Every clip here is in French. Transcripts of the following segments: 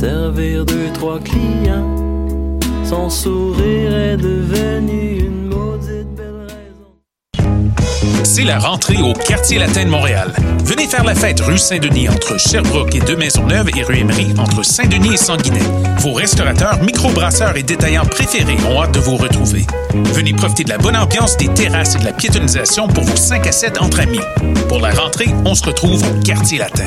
servir deux, trois clients. Son sourire est devenu une maudite belle raison. C'est la rentrée au quartier latin de Montréal. Venez faire la fête rue Saint-Denis entre Sherbrooke et Deux-Maisonneuves et rue Emery entre Saint-Denis et Sanguinet. Vos restaurateurs, microbrasseurs et détaillants préférés ont hâte de vous retrouver. Venez profiter de la bonne ambiance des terrasses et de la piétonisation pour vos 5 à 7 entre amis. Pour la rentrée, on se retrouve au quartier latin.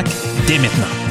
dès maintenant.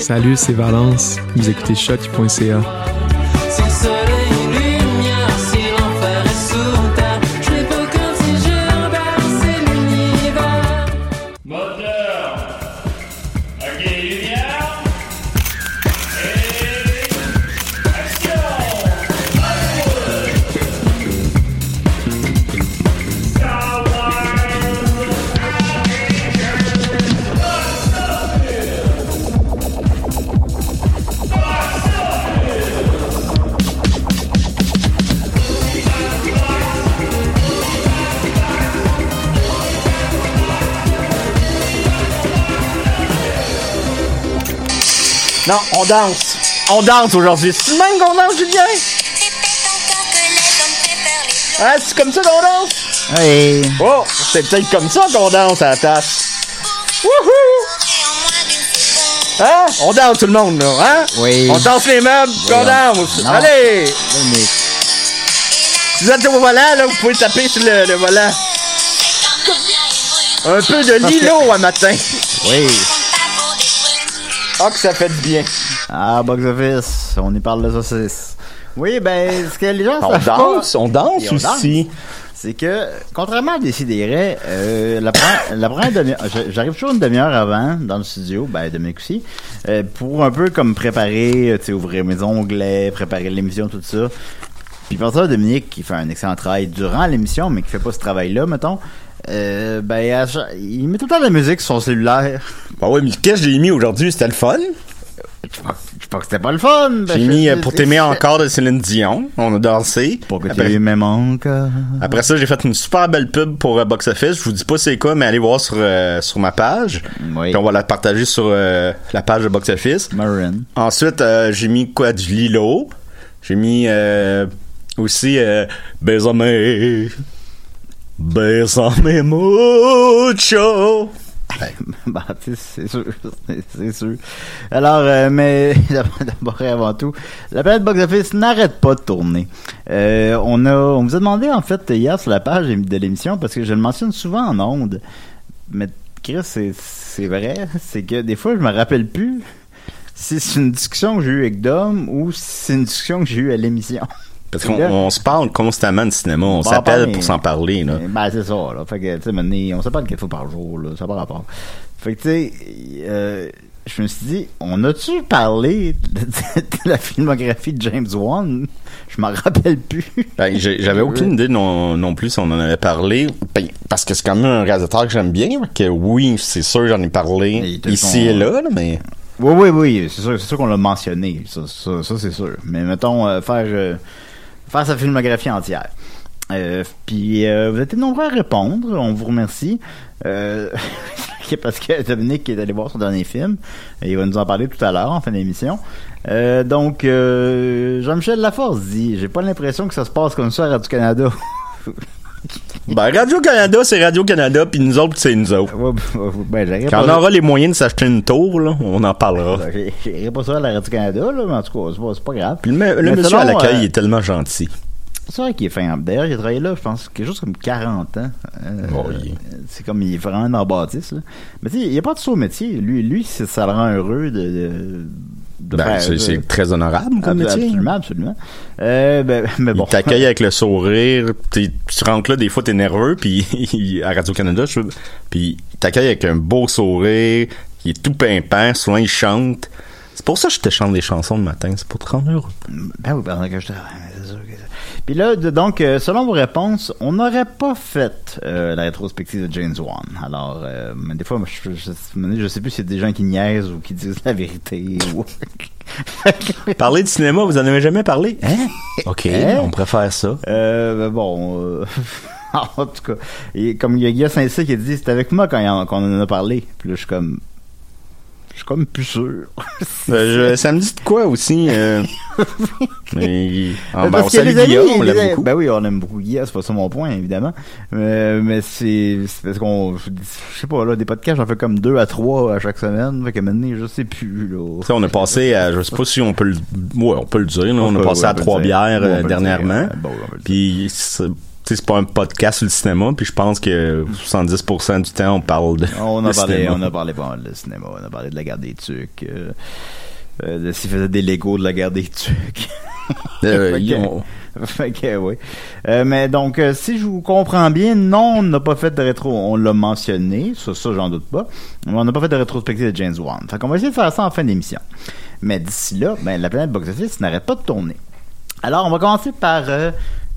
Salut, c'est Valence. Vous écoutez choc.ca. Non, on danse. On danse aujourd'hui. C'est le même qu'on danse, Julien? Ah, c'est comme ça qu'on danse? Hey. Oh, c'est peut-être comme ça qu'on danse à la tasse. Wouhou! Hein? On danse tout le monde, là, hein? Oui. On danse les meubles, qu'on danse. Non. Allez! Mais Si vous êtes au volant, là, vous pouvez taper sur le, le volant. Un peu de Lilo à matin. oui. Ah, que ça fait du bien. Ah, box office, on y parle de saucisse. Oui, ben, ce que les gens On savent pas- danse, on danse on aussi. c'est que, contrairement à Décideret, euh, la la première demi-heure, j'arrive toujours une demi-heure avant, dans le studio, ben, Dominique aussi, euh, pour un peu comme préparer, euh, tu sais, ouvrir mes onglets, préparer l'émission, tout ça. Puis pour ça, Dominique, qui fait un excellent travail durant l'émission, mais qui fait pas ce travail-là, mettons, euh, ben, il met tout le temps de la musique sur son cellulaire. Bah ouais, mais qu'est-ce que j'ai mis aujourd'hui? C'était le fun? Je pense, je pense que c'était pas le fun. ben, J'ai mis euh, Pour t'aimer encore de Céline Dion. On a dansé. Pour que tu m'aimes encore. Après ça, j'ai fait une super belle pub pour euh, Box Office. Je vous dis pas c'est quoi, mais allez voir sur, sur ma page. Oui. Puis on va la partager sur la page de Box Office. Marin. Ensuite, j'ai mis quoi? Du Lilo. J'ai mis aussi euh, Bésame. Mucho. sais, c'est sûr, c'est- sûr. Alors, euh, mais d'abord et avant tout, la planète box office n'arrête pas de tourner. Euh, on a, on vous a demandé en fait hier sur la page de l'émission parce que je le mentionne souvent en ondes, mais Chris, c'est c'est vrai, c'est que des fois je me rappelle plus si c'est une discussion que j'ai eue avec Dom ou si c'est une discussion que j'ai eue à l'émission. Parce qu'on se parle constamment de cinéma. On s'appelle pour s'en parler. Là. Ben, c'est ça, là. Fait que, tu sais, on s'appelle quatre fois par jour, là. Ça n'a pas rapport. Fait que, tu sais, euh, je me suis dit, on a-tu parlé de, de la filmographie de James Wan? Je m'en rappelle plus. Ben, J'avais aucune idée non, non plus si on en avait parlé. Ben, parce que c'est quand même un réalisateur que j'aime bien. Que oui, c'est sûr, j'en ai parlé ici et là, mais. Oui, oui, oui, c'est sûr, c'est sûr qu'on l'a mentionné, ça, ça, ça, c'est sûr. Mais mettons, euh, faire, euh, faire sa filmographie entière. Euh, puis euh, vous êtes nombreux à répondre, on vous remercie. Euh, parce que Dominique est allé voir son dernier film, il va nous en parler tout à l'heure en fin d'émission. Euh, donc, euh, Jean-Michel Laforce dit, j'ai pas l'impression que ça se passe comme ça à Radio-Canada. Ben, Radio-Canada, c'est Radio-Canada, puis nous autres, c'est nous autres. Ouais, ben, Quand on aura les moyens de s'acheter une tour, là, on en parlera. J'ai- J'irai pas ça à la Radio-Canada, là, mais en tout cas, c'est pas, grave. Puis le, monsieur à l'accueil euh, il est tellement gentil. C'est vrai qu'il est fin. D'ailleurs, il a travaillé là, je pense, quelque chose comme 40 ans. Euh, Oh, C'est comme, il est vraiment dans la bâtisse, là. Mais tu sais, il n'y a pas de saut métier. Lui, lui ça le rend heureux de, de, de Ben, faire- c'est très honorable comme Ab- métier. Absolument, absolument. Euh, ben, mais bon. Il t'accueille avec le sourire. Tu rentres là, des fois, t'es nerveux, puis à Radio-Canada, puis il t'accueille avec un beau sourire. Il est tout pimpant, souvent il chante. C'est pour ça que je te chante des chansons le matin, c'est pour te rendre heureux. Ben oui, pendant que je travaille, Puis là, donc, euh, selon vos réponses, on n'aurait pas fait euh, la rétrospective de James Wan. Alors, euh, mais des fois, moi, je, je, je, je sais plus s'il y a des gens qui niaisent ou qui disent la vérité. ou... Parler de cinéma, vous en avez jamais parlé? Hein? OK, Hein? on préfère ça. Euh, ben bon, euh, en tout cas, et comme il y a Guy Saint-Cyr qui a dit, c'était avec moi quand il en- qu'on en a parlé. Puis là, je suis comme, je suis comme plus sûr. Euh, je- ça me dit de quoi aussi? euh, mais, ah, ben, Parce on salue amis, Guillaume, on l'aime beaucoup. Ben oui, on aime beaucoup Guy, c'est pas ça mon point, évidemment. Euh, mais c'est parce qu'on, je sais pas, là, des podcasts, j'en fais comme deux à trois à chaque semaine. Fait que maintenant, je sais plus, là. On a passé à, je sais pas si on peut le, ouais, on peut le dire, là, on, On passé ouais, à trois bières euh, dernièrement. Bon, dire. Puis c'est pas un podcast sur le cinéma, puis je pense que 70% du temps on parle de, On a de parlé, cinéma. on a parlé pas mal de cinéma, on a parlé de la guerre des tucs, euh, euh, de s'il faisait des Legos de la guerre des tucs. Euh, ont- oui. Euh, mais donc, euh, si je vous comprends bien, non, on n'a pas fait de rétro. On l'a mentionné, ça, ça j'en doute pas. Mais on n'a pas fait de rétrospective de James Wan. Fait qu'on va essayer de faire ça en fin d'émission. Mais d'ici là, ben, la planète box office n'arrête pas de tourner. Alors, on va commencer par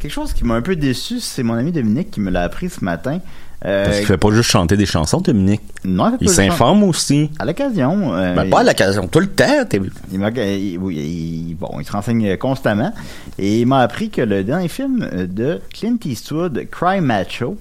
quelque chose qui m'a un peu déçu. C'est mon ami Dominique qui me l'a appris ce matin. Euh, Parce qu'il fait pas juste chanter des chansons, Dominique. non, fait Il le s'informe aussi. À l'occasion. euh, Ben, pas à l'occasion, tout le temps. il m'a, il- il- bon, il se renseigne constamment. Et il m'a appris que le dernier film euh, de Clint Eastwood, Cry Macho,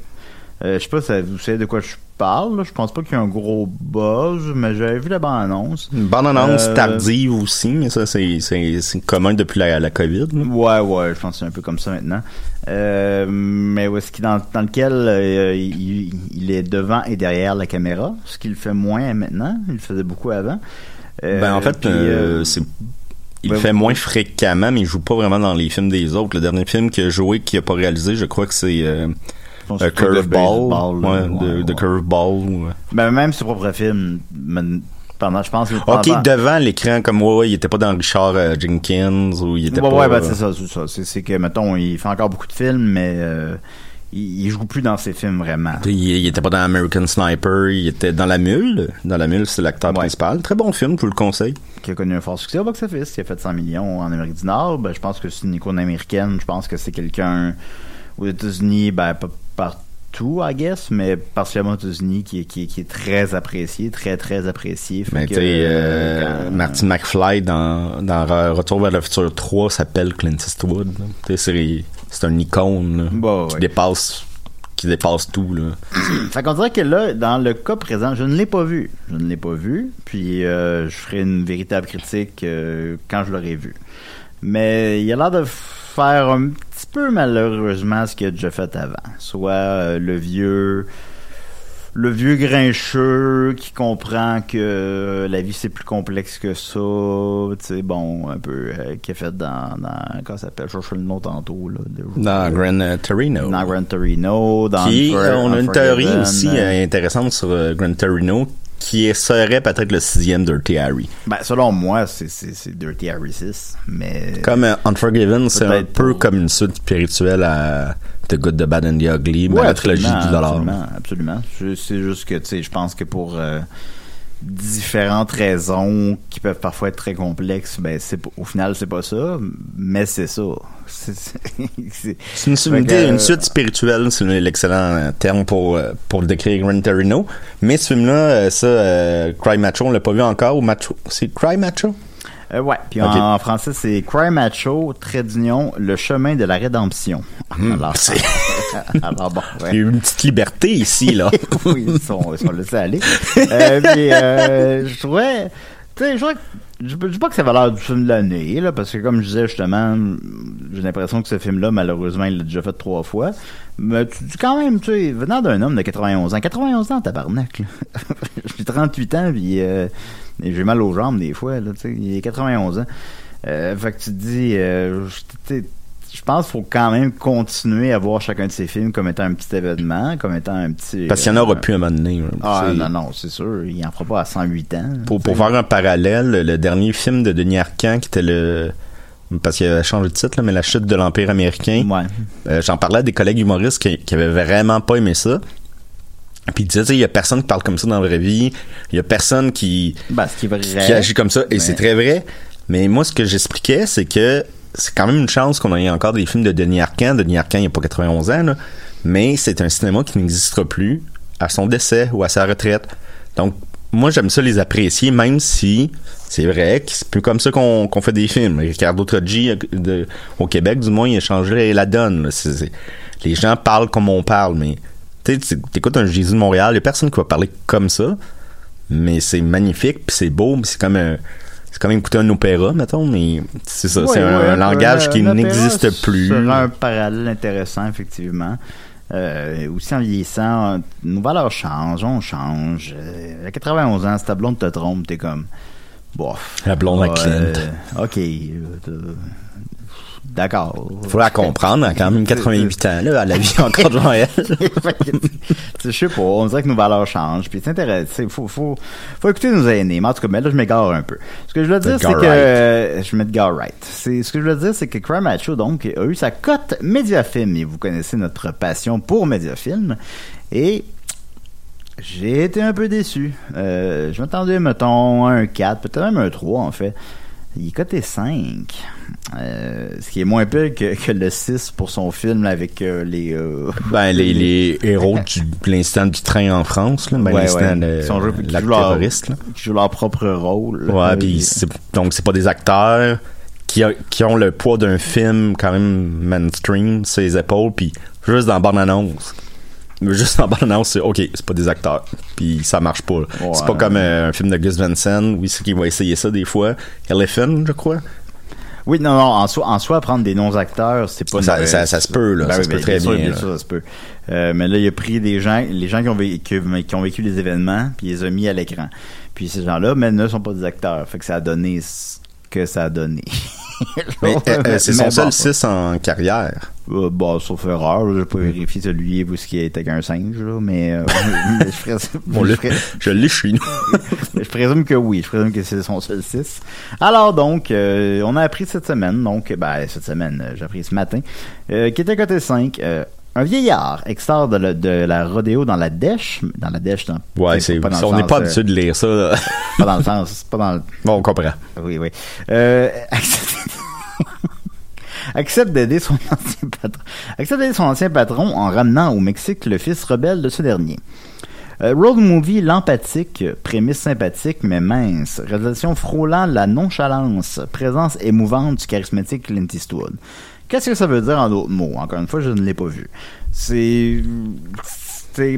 euh, je sais pas si vous savez de quoi je parle. là. Je pense pas qu'il y ait un gros buzz, mais j'avais vu la bande-annonce. Une bonne annonce Euh, tardive aussi, mais ça, c'est, c'est, c'est commun depuis la, la COVID. là. Ouais, ouais, je pense que c'est un peu comme ça maintenant. Euh, mais où est-ce qu'il dans, dans lequel euh, il, il est devant et derrière la caméra, ce qu'il fait moins maintenant. Il le faisait beaucoup avant. Ben, en fait, puis, c'est, il ben, le fait moins fréquemment, mais il joue pas vraiment dans les films des autres. Le dernier film qu'il a joué, qu'il a pas réalisé, je crois que c'est euh, de Curveball. là. ouais, de, de. Curveball. ou- Ben, même ses propres films, pendant, je pense. Ok, pendant- devant l'écran, comme ouais, ouais, il était pas dans Richard euh, Jenkins ou il était ouais, pas. ouais, ben, euh, c'est ça, c'est ça. C'est, que, mettons, il fait encore beaucoup de films, mais euh, il, il joue plus dans ses films vraiment. Il, il était pas dans American Sniper, il était dans La Mule. Dans La Mule, c'est l'acteur Ouais. principal. Très bon film, je vous le conseille. Qui a connu un fort succès au box-office, qui a fait 100 millions en Amérique du Nord. Ben, je pense que c'est une icône américaine. Je pense que c'est quelqu'un aux États-Unis, ben, pas partout, I guess, mais particulièrement aux États-Unis, qui, qui, est- qui est très apprécié, très, très apprécié. Fait Mais que, tu sais, euh, euh, quand- Martin McFly dans, dans Re- Retour vers le futur 3 s'appelle Clint Eastwood. c'est, un icône là, Bah, qui ouais. dépasse qui dépasse tout. Là. Fait qu'on dirait que là, dans le cas présent, je ne l'ai pas vu. Je ne l'ai pas vu. Puis euh, je ferai une véritable critique euh, quand je l'aurai vu. Mais il a l'air de faire un petit peu malheureusement ce qu'il a déjà fait avant. Soit euh, le vieux le vieux grincheux qui comprend que la vie c'est plus complexe que ça, tu sais, bon, un peu, euh, qui est fait dans, dans comment ça s'appelle, je cherche le nom tantôt, là. Dans Gran euh, Torino. dans Gran Torino, dans Qui, euh, on a une théorie aussi euh, euh, intéressante sur euh, Gran Torino qui serait peut-être le sixième Dirty Harry. Ben, selon moi, c'est, Dirty Harry 6, mais... Comme euh, Unforgiven, c'est un peu pour- comme une suite spirituelle à The Good, The Bad and The Ugly, mais Ouais, la trilogie du dollar. Absolument, absolument. C'est juste que, tu sais, je pense que pour... euh, différentes raisons qui peuvent parfois être très complexes, ben c'est au final c'est pas ça, mais c'est ça. C'est une, euh, suite spirituelle, c'est l'excellent euh, terme pour, euh, pour le décrire Gran Torino. Mais ce film-là, ça, euh, Cry Macho, on l'a pas vu encore. Ou Macho, c'est Cry Macho? Euh, ouais, puis en, en français c'est Cry Macho, trait d'union, le chemin de la rédemption. alors, c'est- alors bon, ouais. Il y a eu une petite liberté ici, là. oui, ils sont, ils sont laissés aller. Euh, puis, euh, je trouvais, tu sais, je trouvais que- je je dis pas que ça va l'air du film de l'année, là, parce que comme je disais justement, j'ai l'impression que ce film-là, malheureusement, il l'a déjà fait trois fois. Mais tu dis quand même, tu sais, venant d'un homme de 91 ans, 91 ans, tabarnak, là. J'ai 38 ans, puis euh, j'ai mal aux jambes des fois, là, tu sais, il est 91 ans. Euh, fait que tu te dis, euh, tu je pense qu'il faut quand même continuer à voir chacun de ces films comme étant un petit événement, comme étant un petit... Parce qu'il y en euh, aura plus à un moment donné. là. ah non, non, c'est sûr. Il en fera pas à 108 ans. Pour, pour faire un parallèle, le dernier film de Denis Arcand, qui était le... Parce qu'il a changé de titre, là, mais La chute de l'Empire américain. Ouais. Euh, J'en parlais à des collègues humoristes qui, qui avaient vraiment pas aimé ça. Puis ils disaient, il y a personne qui parle comme ça dans la vraie vie. Il y a personne qui, Ben, ce qui est vrai. qui agit comme ça. Et c'est très vrai. Mais moi, ce que j'expliquais, c'est que c'est quand même une chance qu'on ait encore des films de Denis Arcand. Denis Arcand, il n'y a pas 91 ans. Mais c'est un cinéma qui n'existera plus à son décès ou à sa retraite. Donc, moi, j'aime ça les apprécier, même si c'est vrai que c'est plus comme ça qu'on fait des films. Ricardo Troggi, euh, de- au Québec, du moins, il a la donne. les gens parlent comme on parle, mais tu écoutes un Jésus de Montréal, il y a personne qui va parler comme ça, mais c'est magnifique, puis c'est beau, c'est comme un... C'est comme écouter un opéra, mettons, mais c'est ça, c'est un, ouais, un langage qui n'existe plus. sera un parallèle intéressant, effectivement. Euh, aussi en vieillissant, nos valeurs changent, on change. Euh, à 91 ans, si ta blonde te trompe, t'es comme... Bof. La blonde à Clint. euh, ok. D'accord. Faut la comprendre, a quand même 88 ans, là, elle a vie encore devant elle. Je sais pas, on dirait que nos valeurs changent. Puis c'est intéressant. Faut, faut, faut écouter nos aînés. Mais en tout cas, mais là, je m'égare un peu. Ce que je veux dire, c'est que. Je m'égare right. C'est, ce que je veux dire, c'est que Cry Macho, donc, a eu sa cote Mediafilm. Et vous connaissez notre passion pour Mediafilm. Et. J'ai été un peu déçu. Euh, je m'attendais, mettons, à un 4, peut-être même un 3, en fait. Il est coté 5. Euh, ce qui est moins pire que, que le 6 pour son film avec euh, les... euh, Ben, les, les héros du, de l'instant du train en France, là, ben, Ouais, ouais. de Qui joués- qui leur- là. qui jouent leur propre rôle. Ouais, c'est- donc c'est pas des acteurs qui, a- qui ont le poids d'un film quand même mainstream sur les épaules, puis juste dans la bande-annonce. Juste la bande-annonce, c'est OK, c'est pas des acteurs. Puis ça marche pas. Ouais. C'est pas comme euh, un film de Gus Van Sant, oui, c'est qu'il va essayer ça des fois. Elephant, je crois. Oui, non, non, en soi, en soi prendre des non-acteurs, c'est pas... Ça- ça- ça se peut, là, Ben ça oui, se peut ben, très bien, sûr, ça se peut. Euh, mais là, il a pris des gens, les gens qui ont vécu, qui ont vécu les événements, puis il les a mis à l'écran. Puis ces gens-là, mais ne sont pas des acteurs. Fait que ça a donné que ça a donné. Euh, euh, c'est son seul bon, 6 en carrière. Euh, bon, sauf erreur, je vais pas vérifier celui où ce qui était qu'un singe, là, mais, euh, mais je, présume, Bon, je, présume- je l'ai chez nous. je présume que oui, je présume que c'est son seul 6. Alors donc, euh, on a appris cette semaine, donc, ben, cette semaine, euh, j'ai appris ce matin, qui était côté 5, euh, un vieillard extrait de, la- de la rodéo dans la dèche, dans la dèche, dans, Ouais, c'est, pas dans le on n'est pas euh, habitué de lire ça. là. pas dans le sens, pas dans le, Bon, on comprend. oui, oui. Euh, accepte- accepte d'aider son ancien patron. Accepte d'aider son ancien patron en ramenant au Mexique le fils rebelle de ce dernier. Euh, road movie l'empathique, prémisse sympathique mais mince, réalisation frôlant la nonchalance, présence émouvante du charismatique Clint Eastwood. Qu'est-ce que ça veut dire en d'autres mots? Encore une fois, je ne l'ai pas vu. C'est...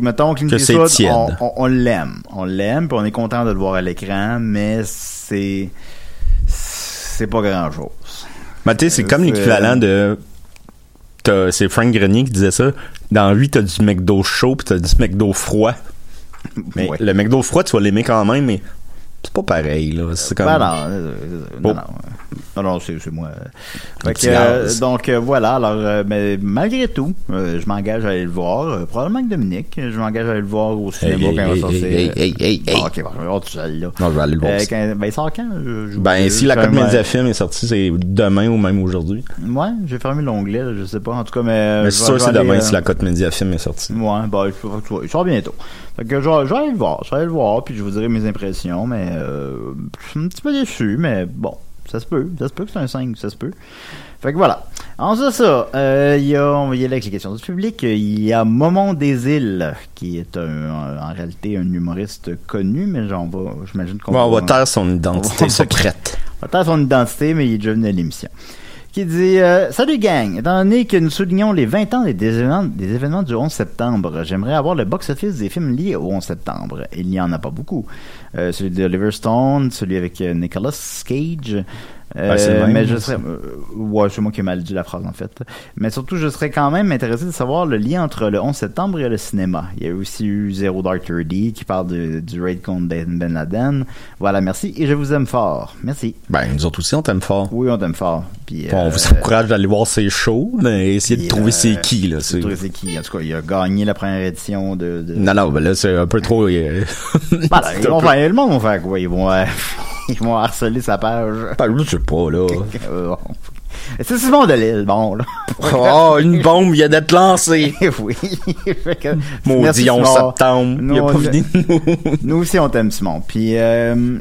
mettons Clint Que Eastwood, on, l'aime. On l'aime, puis on est content de le voir à l'écran, mais c'est... C'est pas grand-chose. Mais tu sais, c'est Euh, comme c'est- l'équivalent de. C'est Frank Grenier qui disait ça. Dans lui, t'as du McDo chaud puis t'as du McDo froid. Mais Ouais. le McDo froid, tu vas l'aimer quand même, mais C'est pas pareil, là. C'est comme. Ben non, euh, euh, non, Oh. non, non, non, c'est moi. Euh, donc euh, voilà, alors euh, mais malgré tout, euh, je m'engage à aller le voir. euh, probablement que Dominique, je m'engage à aller le voir au cinéma Hey, quand il va sortir. hey, hey. Bon, ok, bon, je vais là. Non, je vais aller le voir. Euh, quand- ben il sort quand Je- je- Ben, si la Code ouais. Media Film est sortie, c'est demain ou même aujourd'hui. Ouais, j'ai fermé l'onglet, je sais pas. En tout cas, mais. euh, Mais c'est sûr, c'est demain euh, si la Code Media Film est sortie. Ouais, faut- il sort bientôt. Fait que je vais, je vais aller le voir, je vais aller le voir, puis je vous dirai mes impressions, mais euh, je suis un petit peu déçu, mais bon, ça se peut, ça se peut que c'est un 5, ça se peut. Fait que voilà. Ensuite de ça, euh, il y a, on va y aller avec les questions du public, il y a Momon des îles, qui est un, en réalité un humoriste connu, mais j'en va, j'imagine qu'on Bon, on va va- taire son on identité va- secrète. on va son identité, mais il est déjà venu à l'émission. Qui dit euh, Salut gang, étant donné que nous soulignons les 20 ans des événements, des événements du 11 septembre, j'aimerais avoir le box-office des films liés au 11 septembre. Il n'y en a pas beaucoup. Euh, celui de Oliver Stone, celui avec euh, Nicolas Cage. Euh, Ben, même, mais je serais, euh, ouais, c'est moi qui ai mal dit la phrase en fait. Mais surtout, je serais quand même intéressé de savoir le lien entre le 11 septembre et le cinéma. Il y a aussi eu Zero Dark Thirty qui parle de- du raid contre Ben Ben Laden. Voilà, merci et je vous aime fort. Merci. Ben, nous autres aussi, on t'aime fort. Oui, on t'aime fort. Puis, Bon, on euh, vous encourage d'aller voir ses shows, mais essayez de trouver euh, c'est qui, là. c'est- trouver c'est qui. En tout cas, il a gagné la première édition de. de... Non, non, ben là, c'est un peu trop. euh, Voilà, ils vont peu- faire, le monde va faire quoi? Ils vont, euh, ils vont harceler sa page. Ben, je sais pas, là. Euh. C'est Simon Delille, bon, là. Oh, une bombe vient d'être lancée. oui. Maudit merci, 11 Simon. septembre. Il a pas fini de nous. Nous aussi, on t'aime, Simon. Puis, euh,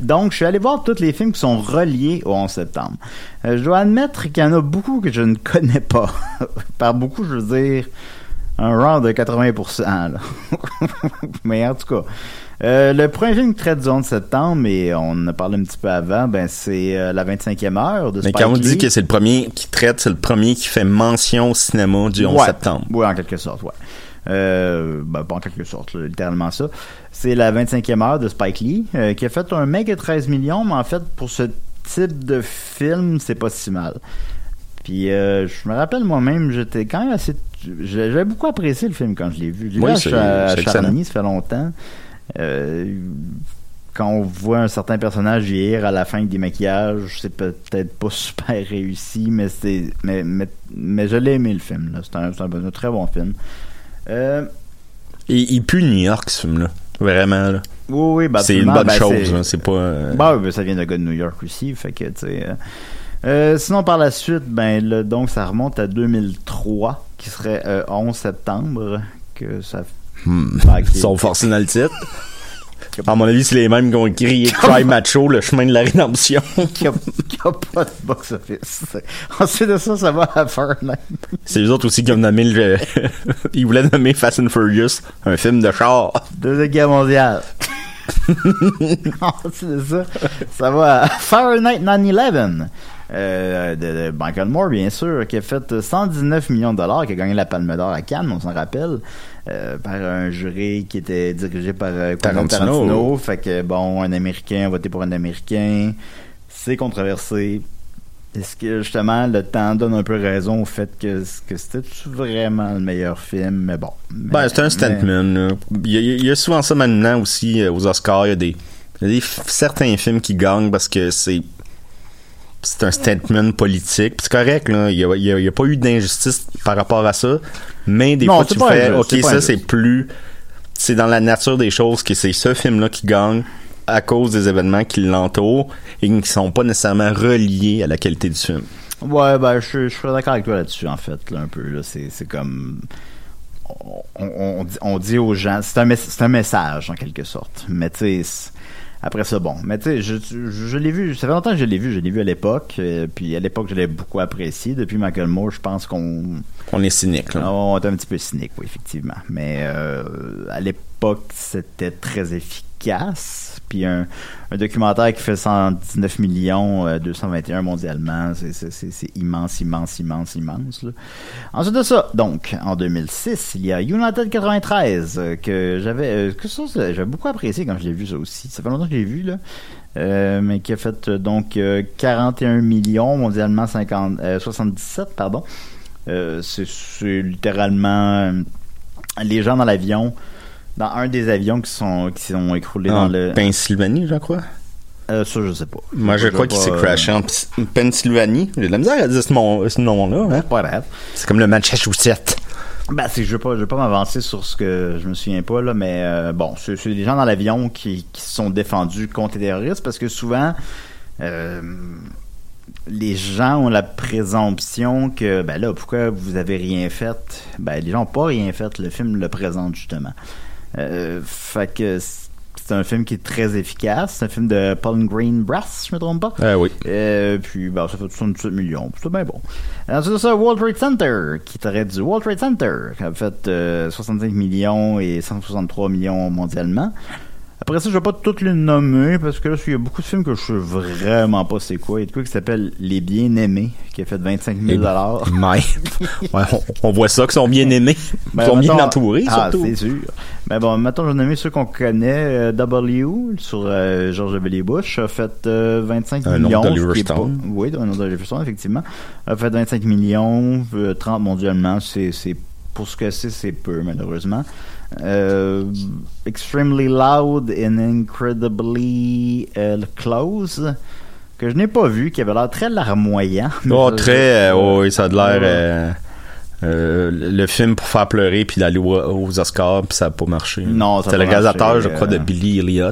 donc, je suis allé voir tous les films qui sont reliés au 11 septembre. Euh, je dois admettre qu'il y en a beaucoup que je ne connais pas. Par beaucoup, je veux dire un rang de 80%. là. Mais en tout cas, euh, le premier film qui traite du 11 septembre, et on en a parlé un petit peu avant, ben c'est euh, la 25e heure de Mais Spike quand on dit que c'est le premier qui traite, c'est le premier qui fait mention au cinéma du 11 Ouais. septembre. Oui, en quelque sorte, ouais. Euh, ben, pas en quelque sorte, là, littéralement ça. C'est la 25e heure de Spike Lee, euh, qui a fait un méga 13 millions, mais en fait, pour ce type de film, c'est pas si mal. Puis, euh, je me rappelle moi-même, j'étais quand même assez... J'avais beaucoup apprécié le film quand je l'ai vu. Je Oui, à à. Charny, ça fait longtemps. Euh, quand on voit un certain personnage vieillir à la fin avec des maquillages, c'est peut-être pas super réussi, mais c'est mais, mais, mais je l'ai aimé le film. C'est un, un très bon film. Euh, il pue New York, ce film-là. Vraiment, là. oui, oui, ben, c'est une bonne ben, chose, c'est- hein, pas... euh, Bah oui, ben, ça vient de gars de New York aussi, fait que tu sais. euh, euh, sinon par la suite, ben là, donc ça remonte à 2003, qui serait euh, 11 septembre, que ça. hmm. Ils sont forcés dans le titre. À mon avis, c'est les mêmes qui ont écrit Cry Macho, le chemin de la rédemption. qui a, a pas de box-office. Ensuite de ça, ça va à Fahrenheit. C'est les autres aussi qui ont nommé le... Ils voulaient nommer Fast and Furious un film de char. Deuxième guerre mondiale. Ensuite de ça, ça va à Fahrenheit 9-11. Euh, de, de Michael Moore, bien sûr, qui a fait 119 millions de dollars, qui a gagné la Palme d'Or à Cannes, on s'en rappelle, euh, par un jury qui était dirigé par euh, Tarantino. Tarantino. Fait que, bon, un Américain a voté pour un Américain. C'est controversé. Est-ce que, justement, le temps donne un peu raison au fait que, que c'était vraiment le meilleur film, mais bon. Ben, c'est un mais- là. Il y, a, il y a souvent ça maintenant aussi euh, aux Oscars. Il y a des, il y a des certains films qui gagnent parce que c'est c'est un statement politique. C'est correct, là. Il y a, y a- il y a pas eu d'injustice par rapport à ça. Mais des Non, fois, tu fais, injuste, OK, ça, c'est plus... C'est dans la nature des choses que c'est ce film-là qui gagne à cause des événements qui l'entourent et qui sont pas nécessairement reliés à la qualité du film. Ouais, ben, je, suis d'accord avec toi là-dessus, en fait, là, un peu. Là, c'est, comme. On, on, on dit, aux gens. C'est un, un message, en quelque sorte. Mais, tu sais. Après ça, bon. Mais, tu sais, je, je, je l'ai vu. Ça fait longtemps que je l'ai vu. Je l'ai vu à l'époque. euh, puis, à l'époque, je l'ai beaucoup apprécié. Depuis Michael Moore, je pense qu'on. On est cynique, là. On est un petit peu cynique, oui, effectivement. Mais euh, à l'époque, c'était très efficace. Puis un, documentaire qui fait 119 millions, euh, 221 mondialement, c'est- immense, immense, immense, immense. Ensuite de ça, donc, en 2006, il y a United 93, euh, que j'avais euh, que ça, j'avais beaucoup apprécié quand je l'ai vu, ça aussi. Ça fait longtemps que je l'ai vu, là. Euh, mais qui a fait euh, donc euh, 41 millions, mondialement 50, euh, 77, pardon. C'est littéralement les gens dans l'avion dans un des avions qui sont qui sont écroulés En dans le. Pennsylvanie, je crois. Euh, ça, je sais pas. Moi, je Je crois qu'il s'est crashé en Pennsylvanie. J'ai de la misère à dire ce, nom- ce nom-là. hein. Pas grave. C'est comme le Massachusetts. Ben, c'est, je veux pas, je veux pas m'avancer sur ce que je me souviens pas là, mais euh, bon, c'est, des gens dans l'avion qui, qui se sont défendus contre les terroristes parce que souvent, euh, les gens ont la présomption que, ben là, pourquoi vous avez rien fait? Ben, les gens ont pas rien fait. Le film le présente justement. Euh, fait que c'est un film qui est très efficace. C'est un film de Paul Green Brass, je me trompe pas? Ah oui. Euh, puis, ben, ça fait 77 millions. C'est bien bon. Ensuite ça, World Trade Center, qui traite du World Trade Center, qui a fait euh, 65 millions et 163 millions mondialement. Après ça, je vais pas toutes les nommer parce que là, il y a beaucoup de films que je sais vraiment pas c'est quoi. Il y a de quoi qui s'appelle Les Bien-Aimés, qui a fait 25 000 dollars. Ouais, on, on voit ça, qu'ils sont bien aimés. Ils Ben, sont bien entourés, ah, surtout. c'est sûr. Mais bon, maintenant, j'en ai mis ceux qu'on connaît. Euh, W, sur euh, George W. Bush, a fait euh, 25 Un millions. pas- Stone. Oui, un d'Oliver Stone, effectivement. A fait 25 millions, euh, 30 mondialement. C'est, c'est, pour ce que c'est, c'est peu, malheureusement. Euh, extremely Loud and Incredibly euh, Close, que je n'ai pas vu, qui avait l'air très larmoyant. Oh, très, oh, oui, ça a de l'air, euh, euh, le film pour faire pleurer puis d'aller au- aux Oscars puis ça n'a pas marché. Non, C'était le réalisateur, je crois, de Billy Elliot.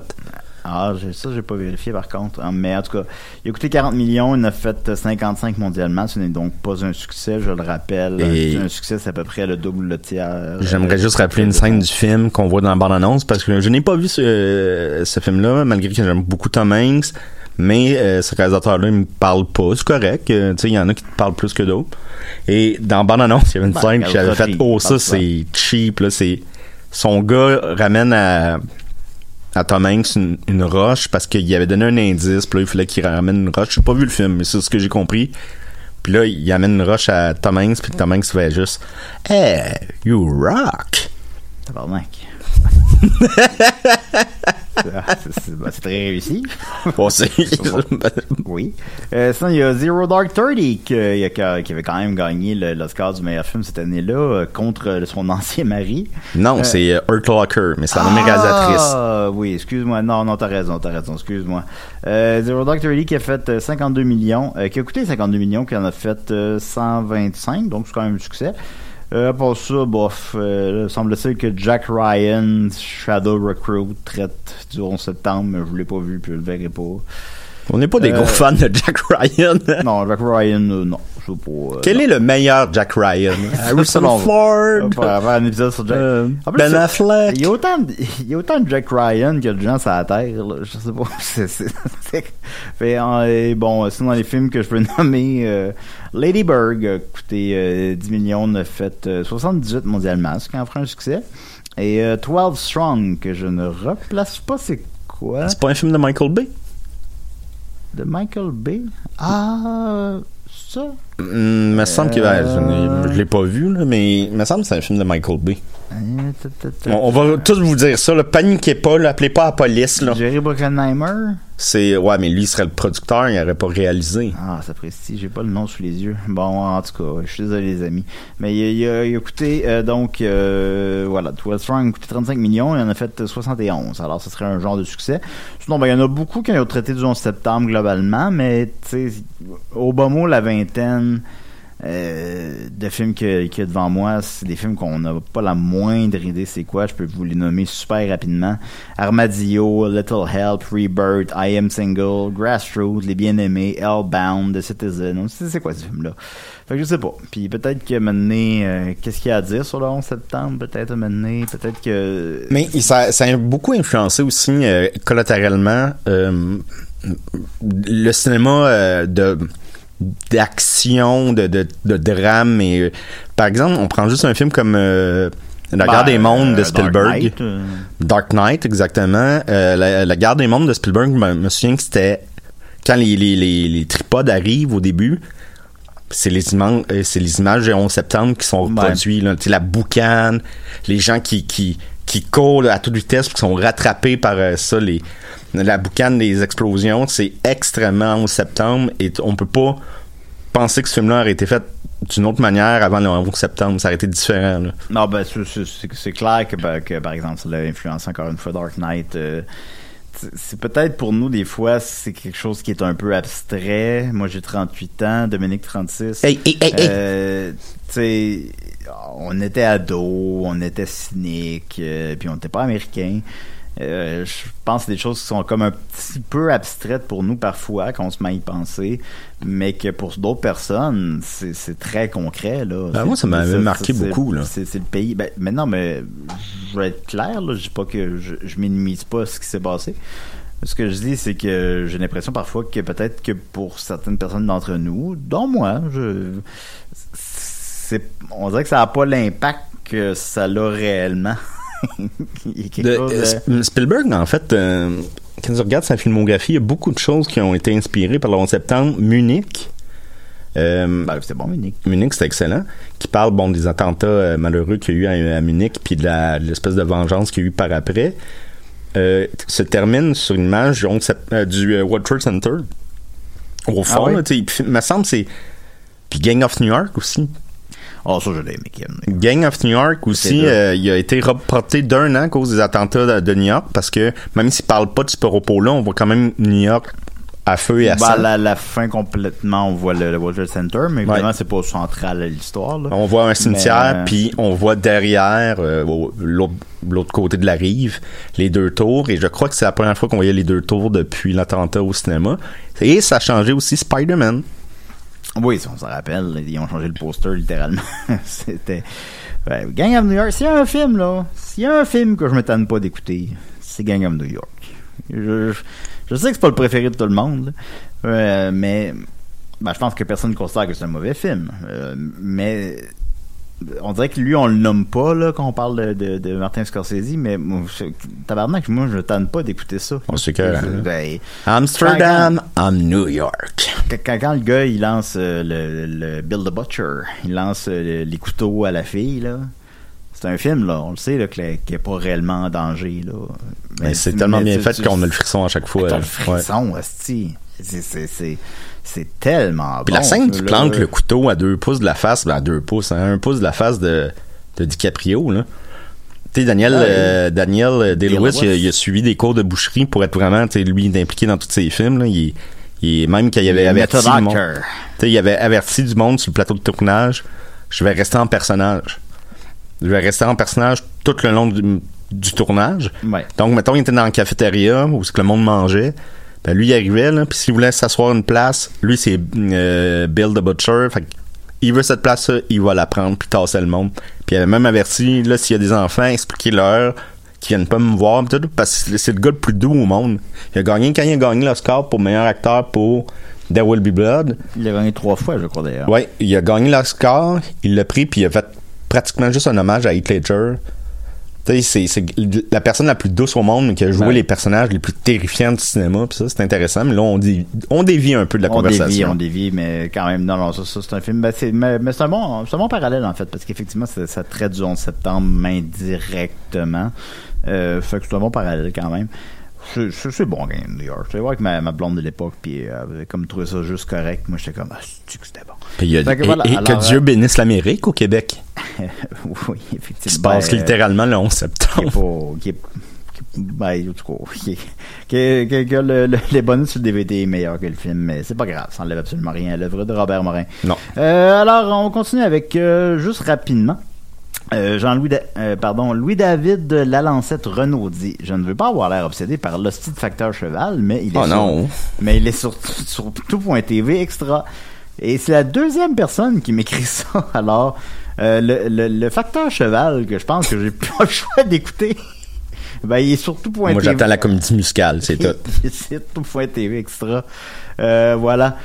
Ah, ça, j'ai pas vérifié par contre. Ah, Mais en tout cas, il a coûté 40 millions, il en a fait 55 mondialement. Ce n'est donc pas un succès, je le rappelle. Et- Un succès, c'est à peu près le double, le tiers. J'aimerais Euh, juste rappeler une scène du film qu'on voit dans la bande-annonce parce que je n'ai pas vu ce, ce film-là, malgré que j'aime beaucoup Tom Hanks. Mais euh, ce réalisateur-là, il me parle pas. C'est correct. euh, tu sais, il y en a qui te parlent plus que d'autres. Et dans bande-annonce, il y avait une Ben, scène que j'avais ultra fait cheap, Oh, ça, c'est cheap. Là, c'est... Son gars ramène à, à Tom Hanks une, une roche parce qu'il avait donné un indice. Puis là, il fallait qu'il ramène une roche. J'ai pas vu le film, mais c'est ce que j'ai compris. Puis là, il amène une roche à Tom Hanks. Puis Tom Hanks fait juste Hey, you rock! Tabarnak. Ah, c'est- très réussi. Bon. Oui. Euh, sinon, il y a Zero Dark Thirty qui, avait quand même gagné l'Oscar du meilleur film cette année-là euh, contre son ancien mari. Non, Euh, c'est Hurt Locker, mais c'est la même réalisatrice. Ah, oui, excuse-moi. Non, non, t'as raison, t'as raison, excuse-moi. Euh, Zero Dark Thirty qui a fait euh, 52 millions, qui a coûté 52 millions, qui en a fait euh, 125, donc c'est quand même un succès. Euh, pour ça, bof, euh, semble-t-il que Jack Ryan, Shadow Recruit, traite du 11 septembre, mais je l'ai pas vu, puis je le verrai pas. On n'est pas des Euh, gros fans de Jack Ryan. Non, Jack Ryan, euh, non, je sais pas. euh, Quel est le meilleur Jack Ryan? Harrison Ford? Faire un épisode sur Jack. Plus, Ben Affleck? Il y a autant de, il y a autant de Jack Ryan que de gens sur la Terre, là. Je sais pas. C'est, c'est, c'est- Fait, euh, et bon, sinon, dans les films que je peux nommer, euh, Lady Bird a coûté euh, 10 millions, on a fait euh, 78 mondialement, ce qui en ferait un succès. Et euh, 12 Strong, que je ne replace pas, c'est quoi? C'est pas un film de Michael Bay? De Michael Bay? Ah, ça? Hmm, me semble que ben, je, l'ai pas vu, là, mais il me semble que c'est un film de Michael Bay. Euh, On, on va tous vous dire ça, là, paniquez pas, là, appelez pas la police. Là. Jerry Bruckheimer? C'est, ouais, mais lui, il serait le producteur, il n'aurait pas réalisé. Ah, ça précise, j'ai pas le nom sous les yeux. Bon, en tout cas, je suis désolé les amis. Mais il, a- il a, coûté, euh, donc, euh, voilà, 12 Strong a coûté 35 millions, il en a fait 71. Alors, ce serait un genre de succès. Sinon, ben, il y en a beaucoup qui ont traité du 11 septembre globalement, mais, tu sais, au bas mot, la vingtaine euh, de films qu'il y a devant moi, c'est des films qu'on n'a pas la moindre idée c'est quoi. Je peux vous les nommer super rapidement. Armadillo, Little Help, Rebirth, I Am Single, Grassroots, Les Bien-Aimés, Hellbound, The Citizen. C'est quoi ce film-là. Fait que je sais pas. Puis peut-être que maintenant, euh, qu'est-ce qu'il y a à dire sur le 11 septembre? Peut-être maintenant, peut-être que... Mais ça, a beaucoup influencé aussi euh, collatéralement le cinéma de d'action, de, de, de drame. Et, euh, par exemple, on prend juste un film comme euh, La Ben, guerre des mondes de euh, Dark Spielberg. Knight, Dark Knight, exactement. La, la guerre des mondes de Spielberg, je me, me souviens que c'était quand les, les, les, les tripodes arrivent au début. C'est les, images, c'est les images du 11 septembre qui sont Ouais. reproduites. là. La boucane, les gens qui, qui, qui courent à toute vitesse, qui sont rattrapés par euh, ça, les, la boucane des explosions. C'est extrêmement 11 septembre et on peut pas penser que ce film-là aurait été fait d'une autre manière avant le 11 septembre. Ça aurait été différent. Là. Non, ben, c'est- clair que, ben, que, par exemple, ça l'a influencé encore une fois Dark Knight. euh, c'est- peut-être pour nous, des fois, c'est quelque chose qui est un peu abstrait. Moi, j'ai 38 ans, Dominique 36. Hey, hey, hey, hey. Euh, on était ados, on était cyniques, euh, puis on n'était pas américains. Euh, je pense que des choses qui sont comme un petit peu abstraites pour nous parfois, qu'on se met à y penser, mais que pour d'autres personnes, c'est très concret. Là. Ben, moi, ça m'avait marqué beaucoup, là. C'est le pays. Ben, mais non, mais je vais être clair, là, je dis pas que je, je minimise pas ce qui s'est passé. Ce que je dis, c'est que j'ai l'impression parfois que peut-être que pour certaines personnes d'entre nous, dont moi, je, on dirait que ça n'a pas l'impact que ça l'a réellement. De- de- euh, Sp- Spielberg, en fait, euh, quand tu regardes sa filmographie, il y a beaucoup de choses qui ont été inspirées par le 11 septembre. Munich. Euh, Ben, c'était bon, Munich. Munich, c'est excellent. Qui parle bon des attentats euh, malheureux qu'il y a eu à, à Munich, puis de l'espèce de vengeance qu'il y a eu par après. Euh, se termine sur une image du, 11 sept- du World Trade Center. Au fond, Ah ouais? là, il me semble que c'est. Puis Gang of New York aussi. Oh, ça, je l'ai aimé. Gang of New York aussi, euh, il a été reporté d'un an à cause des attentats de, New York parce que même s'il parle pas de ce propos-là, on voit quand même New York à feu et à Ben, la, la fin complètement, on voit le, le World Trade Center, mais évidemment, Ouais. c'est pas central à l'histoire. On voit un cimetière, euh, puis on voit derrière, euh, au- l'autre l'autre côté de la rive, les deux tours. Et je crois que c'est la première fois qu'on voyait les deux tours depuis l'attentat au cinéma. Et ça a changé aussi Spider-Man. Oui, on s'en rappelle, ils ont changé le poster littéralement. C'était. Gang of New York, s'il y a un film, là, s'il y a un film que je me tanne pas d'écouter, c'est Gang of New York. Je, sais que c'est pas le préféré de tout le monde, euh, mais ben, je pense que personne ne considère que c'est un mauvais film. Euh, mais on dirait que lui, on le nomme pas là, quand on parle de, de, de Martin Scorsese, mais moi, je- tabarnak, moi, je ne tente pas d'écouter ça. On sait que- Ben, Amsterdam, I'm New York. quand, quand- le gars il lance euh, le, le Bill the Butcher, il lance euh, les couteaux à la fille là. C'est un film là, on le sait là qu'il n'est pas réellement en danger là. Mais c'est tellement bien tu- fait qu'on a le frisson à chaque fois. T'as le Ouais. frisson, asti. C'est c'est tellement Puis bon. la scène qui plante le couteau à deux pouces de la face, ben à deux pouces, hein, un pouce de la face de, de DiCaprio, là. Tu sais, Daniel, Ah, euh, Daniel euh, Day-Lewis, il, a- il a suivi des cours de boucherie pour être vraiment, tu sais, lui, impliqué dans tous ses films, là. Il, il même qu'il avait averti du monde. il avait averti du monde sur le plateau de tournage, je vais rester en personnage. Je vais rester en personnage tout le long du, du tournage. Ouais. Donc, mettons, il était dans la cafétéria où que le monde mangeait. Ben, lui, il arrivait, là, puis s'il voulait s'asseoir une place, lui, c'est euh, Bill the Butcher. Fait il veut cette place-là, il va la prendre, puis tasser le monde. Puis il avait même averti, là, s'il y a des enfants, expliquez-leur qu'ils viennent pas me voir, pis tout, parce que c'est le gars le plus doux au monde. Il a gagné, quand il a gagné l'Oscar pour meilleur acteur pour There Will Be Blood, Il a gagné trois fois, je crois d'ailleurs. Ouais, il a gagné l'Oscar, il l'a pris, puis il a fait pratiquement juste un hommage à Heath Ledger. C'est- la personne la plus douce au monde, mais qui a joué Ouais. les personnages les plus terrifiants du cinéma, puis ça, c'est intéressant. Mais là, on, dit, on dévie un peu de la on dévie, conversation. on dévie, mais quand même, non, non, ça, ça, c'est un film. ben, c'est- mais mais c'est un, bon, c'est un bon parallèle, en fait, parce qu'effectivement, ça, ça traite du 11 septembre indirectement. Euh, fait que c'est un bon parallèle quand même. C'est- C'est c'est bon, New York. Vais voir avec ma, ma blonde de l'époque, puis euh, comme trouvé ça juste correct. Moi, j'étais comme, ah, c'est que c'était bon? Puis a- que et, voilà, et alors, que Dieu euh, bénisse l'Amérique au Québec, oui, effectivement. qui se passe Ben, euh, littéralement le 11 qui est septembre. pas. Qui est, ben, en tout cas, que, que- que le- le- les bonus sur le DVD est meilleur que le film, mais c'est pas grave, ça enlève absolument rien à l'œuvre de Robert Morin. Non. Euh, alors, on continue avec, euh, juste rapidement, euh, Jean-Louis, Da- euh, pardon, Louis-David Lalancette Renaud dit Je ne veux pas avoir l'air obsédé par l'hostie de facteur cheval, mais il est Oh sur, non. mais il est sur, sur tout.tv extra. Et c'est la deuxième personne qui m'écrit ça. Alors, euh, le, le, le facteur cheval que je pense que j'ai pas le choix d'écouter, ben, il est sur tout.tv. Moi, j'attends la comédie musicale, c'est tout. c'est tout.tv extra. Voilà.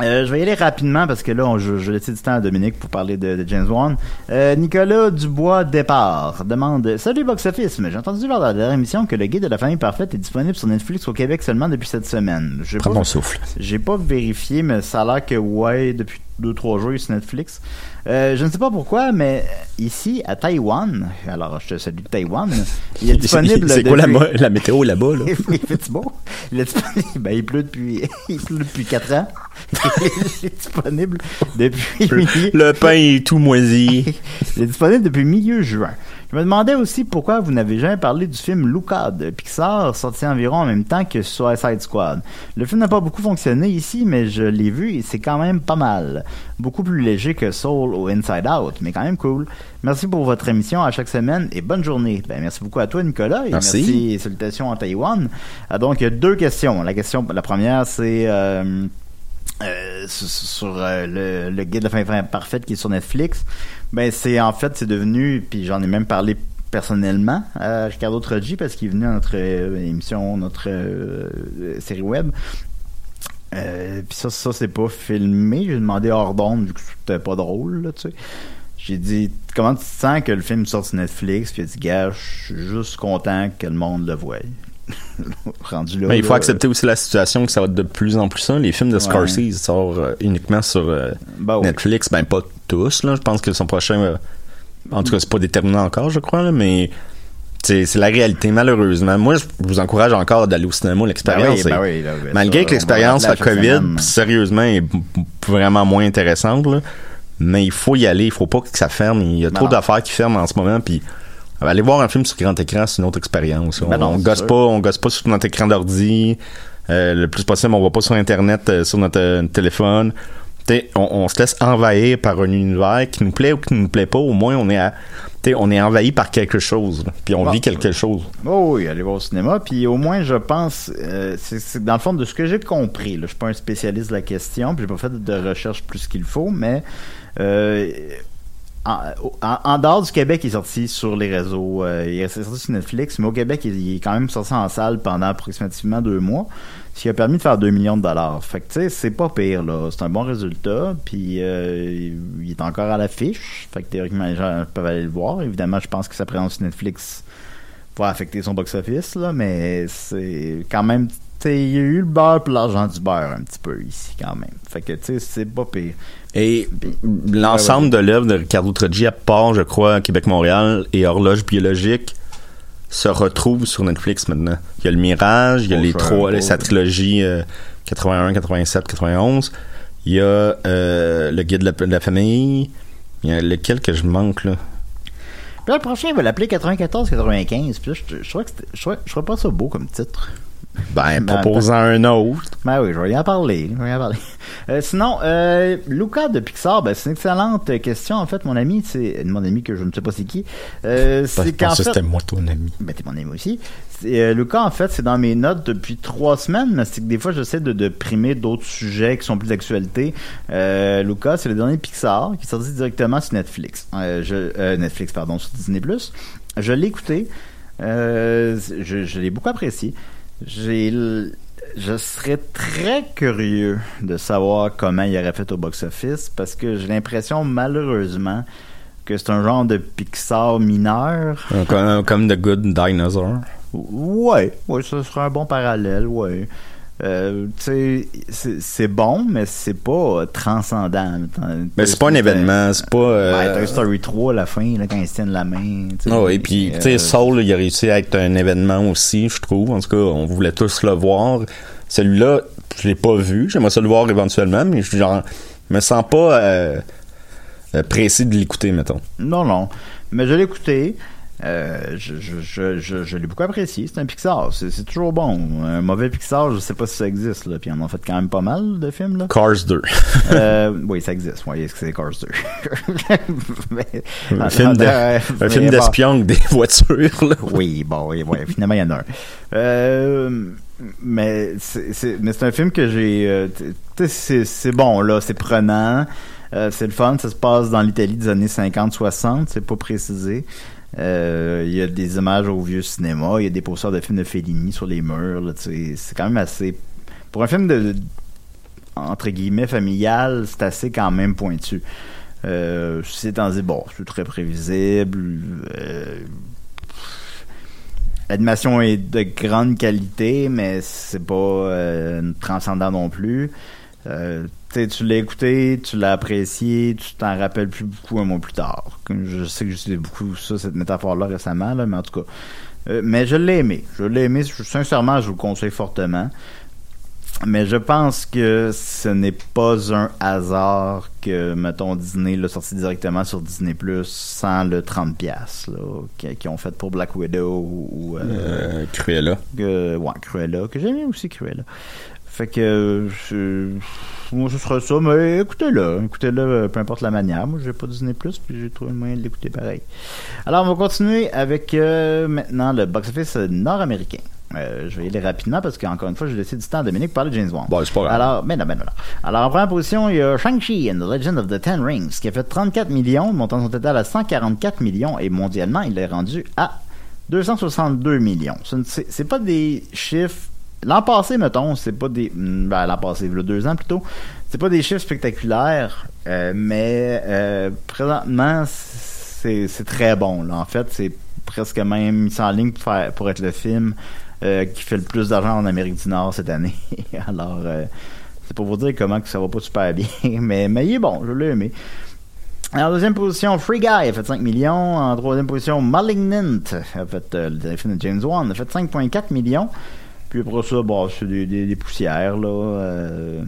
Euh, je vais y aller rapidement parce que là, on, je, je laisse du temps à Dominique pour parler de, de James Wan. Euh, Nicolas Dubois Départ demande Salut Box Office, mais j'ai entendu lors de la dernière émission que le guide de la famille parfaite est disponible sur Netflix au Québec seulement depuis cette semaine. Prends pas- ton souffle. j'ai pas vérifié, mais ça a l'air que ouais, depuis deux trois est sur Netflix. Euh, je ne sais pas pourquoi, mais ici, à Taïwan, alors je te salue Taïwan, il est disponible. C'est quoi la, depuis- mo- la météo là-bas, là? il fait beau. Il est disponible. Ben, il pleut depuis, il pleut depuis 4 ans. il est disponible depuis milieu, Le pain est tout moisi. il est disponible depuis milieu juin. Je me demandais aussi pourquoi vous n'avez jamais parlé du film Luca de Pixar, sorti environ en même temps que Suicide Squad. Le film n'a pas beaucoup fonctionné ici, mais je l'ai vu et c'est quand même pas mal. Beaucoup plus léger que Soul ou Inside Out, mais quand même cool. Merci pour votre émission à chaque semaine et bonne journée. Ben, merci beaucoup à toi, Nicolas, et Merci. merci et salutations en Taïwan. Ah, donc, il y a deux questions. La question, la première, c'est euh, euh, sur, euh, le, guide de la fin, parfaite qui est sur Netflix. Ben, c'est en fait, c'est devenu, puis j'en ai même parlé personnellement à Ricardo Troggi parce qu'il est venu à notre euh, émission, notre série web. Puis ça, ça c'est pas filmé. J'ai demandé hors d'onde vu que c'était pas drôle, là, tu sais. J'ai dit, comment tu te sens que le film sorte sur Netflix? Puis il a dit, gars, je suis juste content que le monde le voie. Rendu là. Mais il faut là, accepter aussi la situation que ça va être de plus en plus ça. Les films de Scorsese sortent euh, uniquement sur euh, Ben ouais. Netflix. Ben, pas tous, là. Je pense que son prochain... euh, en tout cas, c'est pas déterminé encore, je crois, là, mais... C'est la réalité, malheureusement. Moi, je vous encourage encore d'aller au cinéma. L'expérience, Ben oui, ben oui, malgré que l'expérience la COVID, sérieusement, est vraiment moins intéressante, là. mais il faut y aller. Il faut pas que ça ferme. Il y a trop d'affaires qui ferment en ce moment. Puis aller voir un film sur grand écran, c'est une autre expérience. Ben on, non, on gosse sûr. pas, on gosse pas sur notre écran d'ordi. Euh, le plus possible, on va pas sur Internet, euh, sur notre euh, téléphone. On, on se laisse envahir par un univers qui nous plaît ou qui nous plaît pas. Au moins, on est, à- on est envahi par quelque chose. Puis on Bon. vit quelque chose. Oh oui, aller voir au cinéma. Puis au moins, je pense, euh, c'est c'est dans le fond de ce que j'ai compris. Là, je suis pas un spécialiste de la question, puis j'ai pas fait de recherche plus qu'il faut, mais euh, en, en- en dehors du Québec, il est sorti sur les réseaux. euh, il est sorti sur Netflix, mais au Québec, il, il est quand même sorti en salle pendant approximativement deux mois, ce qui a permis de faire 2 millions de dollars. Fait que tu sais, c'est pas pire là, c'est un bon résultat. Puis euh, il est encore à l'affiche. Fait que théoriquement, les gens peuvent aller le voir. Évidemment, je pense que sa présence sur Netflix va affecter son box-office, là, mais c'est quand même. tu sais, Il y a eu le beurre pour l'argent du beurre un petit peu ici, quand même. Fait que, tu sais, c'est pas pire. Et l'ensemble de l'œuvre de Ricardo Troggi, à part, je crois, Québec-Montréal et Horloge biologique, se retrouve sur Netflix maintenant. Il y a le Mirage, il y a les je trois, sa trilogie euh, 81, 87, 91. Il y a euh, le Guide de la, de la famille. Il y a lequel que je manque, là? Puis là, le prochain, il va l'appeler 94-95. Puis là, je, je, c'était- je, trouvais, je trouvais pas ça beau comme titre. Ben, Ben, proposant un autre. Ben oui, je vais y en parler. Je vais en parler. Euh, sinon, euh, Luca de Pixar, ben, c'est une excellente question. En fait, mon ami, c'est mon ami que je ne sais pas c'est qui. Euh, c'est qu'en fait, c'était moi ton ami. Ben, t'es mon ami aussi. Euh, Lucas, en fait, c'est dans mes notes depuis trois semaines, mais c'est que des fois, j'essaie de, de primer d'autres sujets qui sont plus d'actualité. Euh, Lucas, c'est le dernier Pixar qui est sorti directement sur Netflix. Euh, je, euh, Netflix, pardon, sur Disney+. Je l'ai écouté. Euh, je je l'ai beaucoup apprécié. J'ai l- je serais très curieux de savoir comment il aurait fait au box-office parce que j'ai l'impression, malheureusement, que c'est un genre de Pixar mineur. Comme, comme The Good Dinosaur. Ouais, ouais, ça serait un bon parallèle, ouais. Euh, c'est- c'est bon, mais c'est pas euh, transcendant. Ben, c'est pas un événement, c'est pas. euh, Ouais, Toy Story 3 à la fin, là, quand ils se tiennent la main. sais. Ah oui, puis tu sais, Euh, Soul, il a réussi à être un événement aussi, je trouve. En tout cas, on voulait tous le voir. Celui-là, je l'ai pas vu. J'aimerais ça le voir éventuellement, mais je genre, me sens pas euh, euh, pressé de l'écouter, mettons. Non, non. Mais je l'ai écouté. Euh, je je, je, je, je l'ai beaucoup apprécié. C'est un Pixar. C'est toujours bon. Un mauvais Pixar, je sais pas si ça existe. Là. Puis ils en fait quand même pas mal de films. Là. Cars 2. Euh, oui, ça existe. Oui, est-ce que c'est Cars 2? Mais- un film de- un film d'espion des voitures, là. Oui, bon, oui, oui, finalement, il y en a un. Euh, mais c'est un film que j'ai... c'est c'est bon, là, c'est prenant. Euh, c'est le fun, ça se passe dans l'Italie des années 50-60, c'est pas précisé. Euh, Il y a des images au vieux cinéma, il y a des posters de films de Fellini sur les murs. C'est quand même assez... Pour un film de, entre guillemets, familial, c'est assez quand même pointu. Euh, ceci étant dit, bon, c'est très prévisible. Euh, L'animation est de grande qualité, mais c'est pas transcendant non plus. Tu l'as écouté, tu l'as apprécié, tu t'en rappelles plus beaucoup un mois plus tard. Je sais que j'utilise beaucoup ça, cette métaphore-là récemment, là, mais en tout cas. Euh, mais je l'ai aimé. Je l'ai aimé. Sincèrement, je vous le conseille fortement. Mais je pense que ce n'est pas un hasard que, mettons, Disney l'a sorti directement sur Disney Plus sans le 30$ piastres, là, qui- qu'ils ont fait pour Black Widow ou. ou, euh, Euh, Cruella. que, ouais, Cruella, que j'aime bien aussi Cruella. Fait que, je- moi, ce sera ça, mais écoutez-le, écoutez-le, euh, peu importe la manière. Moi, j'ai pas Disney Plus, puis j'ai trouvé le moyen de l'écouter pareil. Alors, on va continuer avec euh, maintenant le box-office nord-américain. Euh, je vais y aller rapidement parce qu'encore une fois, j'ai laissé du temps à Dominique pour parler de James Bond. Bon, c'est pas grave. Alors, ben non, ben non. Alors, en première position, il y a Shang-Chi and the Legend of the Ten Rings, qui a fait 34 millions, montant son total à 144 millions, et mondialement, il est rendu à 262 millions. C'est pas des chiffres. L'an passé, mettons, c'est pas des. hmm, Ben, l'an passé, deux ans plutôt. C'est pas des chiffres spectaculaires, euh, mais euh, présentement, c'est très bon. En fait, c'est presque même mis en ligne pour, faire- pour être le film euh, qui fait le plus d'argent en Amérique du Nord cette année. Alors, c'est pour vous dire comment que ça va pas super bien, mais, mais il est bon, je l'ai aimé. En deuxième position, Free Guy a fait 5 millions. En troisième position, Malignant a fait le film de James Wan a fait 5,4 millions. Puis après ça, bon, c'est des, des- des poussières, là. euh,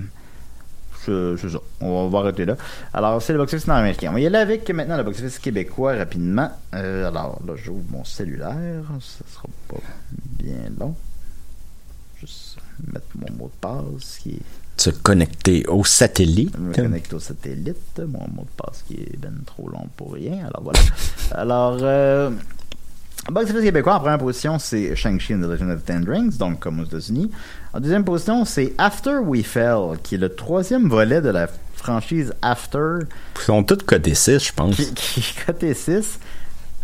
c'est ça. On va arrêter là. Alors, c'est le box-office nord-américain. On va y aller avec maintenant le box-office québécois rapidement. Euh, alors, là, j'ouvre mon cellulaire. Ça sera pas bien long. Juste mettre mon mot de passe qui est Se connecter au satellite. je me connecte au satellite. Mon mot de passe qui est ben trop long pour rien. Alors voilà. Alors, euh, box office québécois en première position, c'est Shang-Chi and the Legend of Ten Rings, donc comme aux États-Unis. En deuxième position, c'est After We Fell, qui est le troisième volet de la franchise After, Ils sont tous codés 6, je pense. qui, qui est côté 6.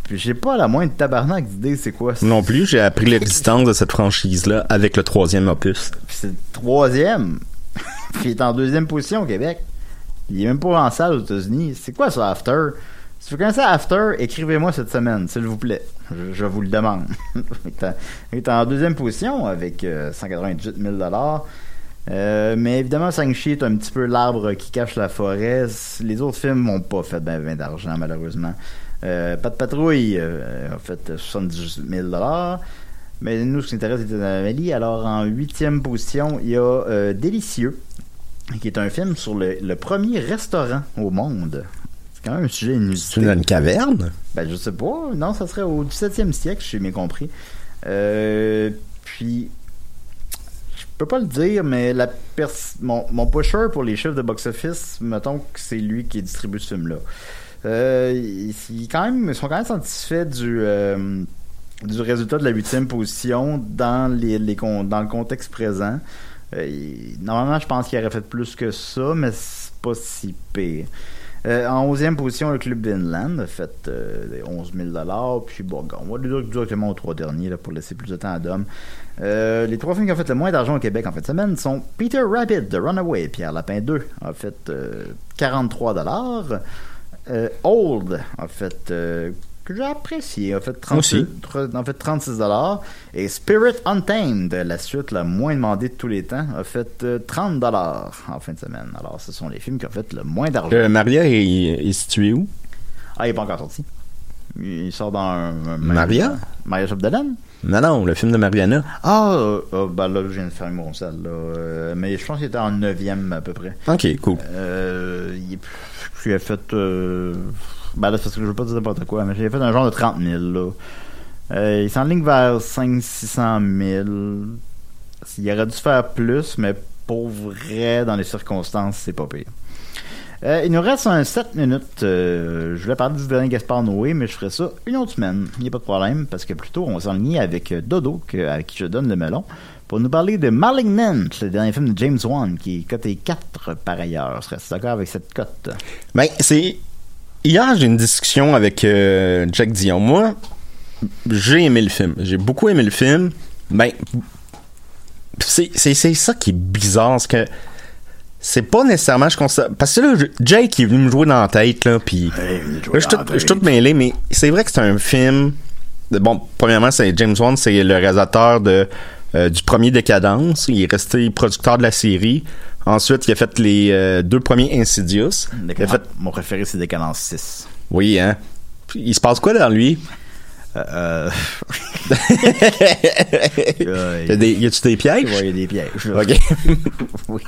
Puis j'ai pas la moindre tabarnak d'idée c'est quoi. Non plus, j'ai appris l'existence de cette franchise-là avec le troisième opus. Puis c'est le troisième. Puis il est en deuxième position au Québec. Il est même pas en salle aux États-Unis. C'est quoi ça, After? Si vous connaissez After, écrivez-moi cette semaine, s'il vous plaît. Je, vous le demande. il, est en, deuxième position avec euh, 198 000 euh, mais évidemment, Shang-Chi est un petit peu l'arbre qui cache la forêt. Les autres films n'ont pas fait ben, ben d'argent, malheureusement. Euh, Pas de patrouille euh, a fait 78 000 mais nous, ce qui nous intéresse, c'est Amélie. Alors, en huitième position, il y a euh, Délicieux, qui est un film sur le premier restaurant au monde. C'est quand même un sujet C'est inusité. une, une caverne? Ben, je sais pas. Non, ça serait au 17e siècle, j'ai bien compris. Euh, puis, je peux pas le dire, mais la pers- mon, mon pusher pour les chiffres de box-office, mettons que c'est lui qui distribue ce film-là. Euh, ils, ils quand même, ils sont quand même satisfaits du, euh, du résultat de la huitième position dans, les, les con- dans le contexte présent. Euh, normalement, je pense qu'il aurait fait plus que ça, mais c'est pas si pire. Euh, en 11e position, le club d'Inland a fait euh, 11 000 Puis bon, on va dire directement aux trois derniers là, pour laisser plus de temps à Dom. Euh, les trois films qui ont fait le moins d'argent au Québec en fin de semaine sont Peter Rabbit de Runaway, Pierre Lapin 2 a fait euh, 43 euh, Old a fait euh, que j'ai apprécié, a fait 36, aussi. tr- en fait 36 et Spirit Untamed, la suite la moins demandée de tous les temps, a fait euh, 30 en fin de semaine. Alors, ce sont les films qui ont fait le moins d'argent. Euh, Maria est, est située où? Ah, il n'est pas encore sorti. Il sort dans un... un- Maria? Maria Chapdelaine? Non, non, le film de Mariana. Ah, euh, euh, ben là, je viens de faire mon salle, là. Euh, mais je pense qu'il était en neuvième, à peu près. Ok, cool. Il j'ai fait... Ben là, parce que je veux pas dire n'importe quoi, mais j'ai fait un genre de 30 000, là. Euh, il s'enligne vers 500-600 000. Il aurait dû faire plus, mais pour vrai, dans les circonstances, c'est pas pire. Euh, il nous reste un 7 minutes. Euh, je voulais parler du dernier Gaspard Noé, mais je ferai ça une autre semaine. Il n'y a pas de problème, parce que plutôt, on s'enligne avec euh, Dodo, à qui je donne le melon, pour nous parler de Malignant, le dernier film de James Wan, qui est coté 4 par ailleurs. Serais-tu d'accord avec cette cote? Ben, c'est. Hier, j'ai une discussion avec euh, Jack Dion. Moi, j'ai aimé le film. J'ai beaucoup aimé le film. Ben, c'est ça qui est bizarre, c'est que c'est pas nécessairement je constate parce que là Jake il est venu me jouer dans la tête là puis là, je suis tout- je suis tout mêlé mais c'est vrai que c'est un film bon premièrement c'est James Wan c'est le réalisateur de du premier Décadence. Il est resté producteur de la série. Ensuite, il a fait les euh, deux premiers Insidious. Il a fait... Mon préféré, c'est Décadence 6. Oui, hein. Il se passe quoi dans lui? Euh, euh, Y a des- y a-tu des pièges? Ouais, il y a des pièges. Ok. oui.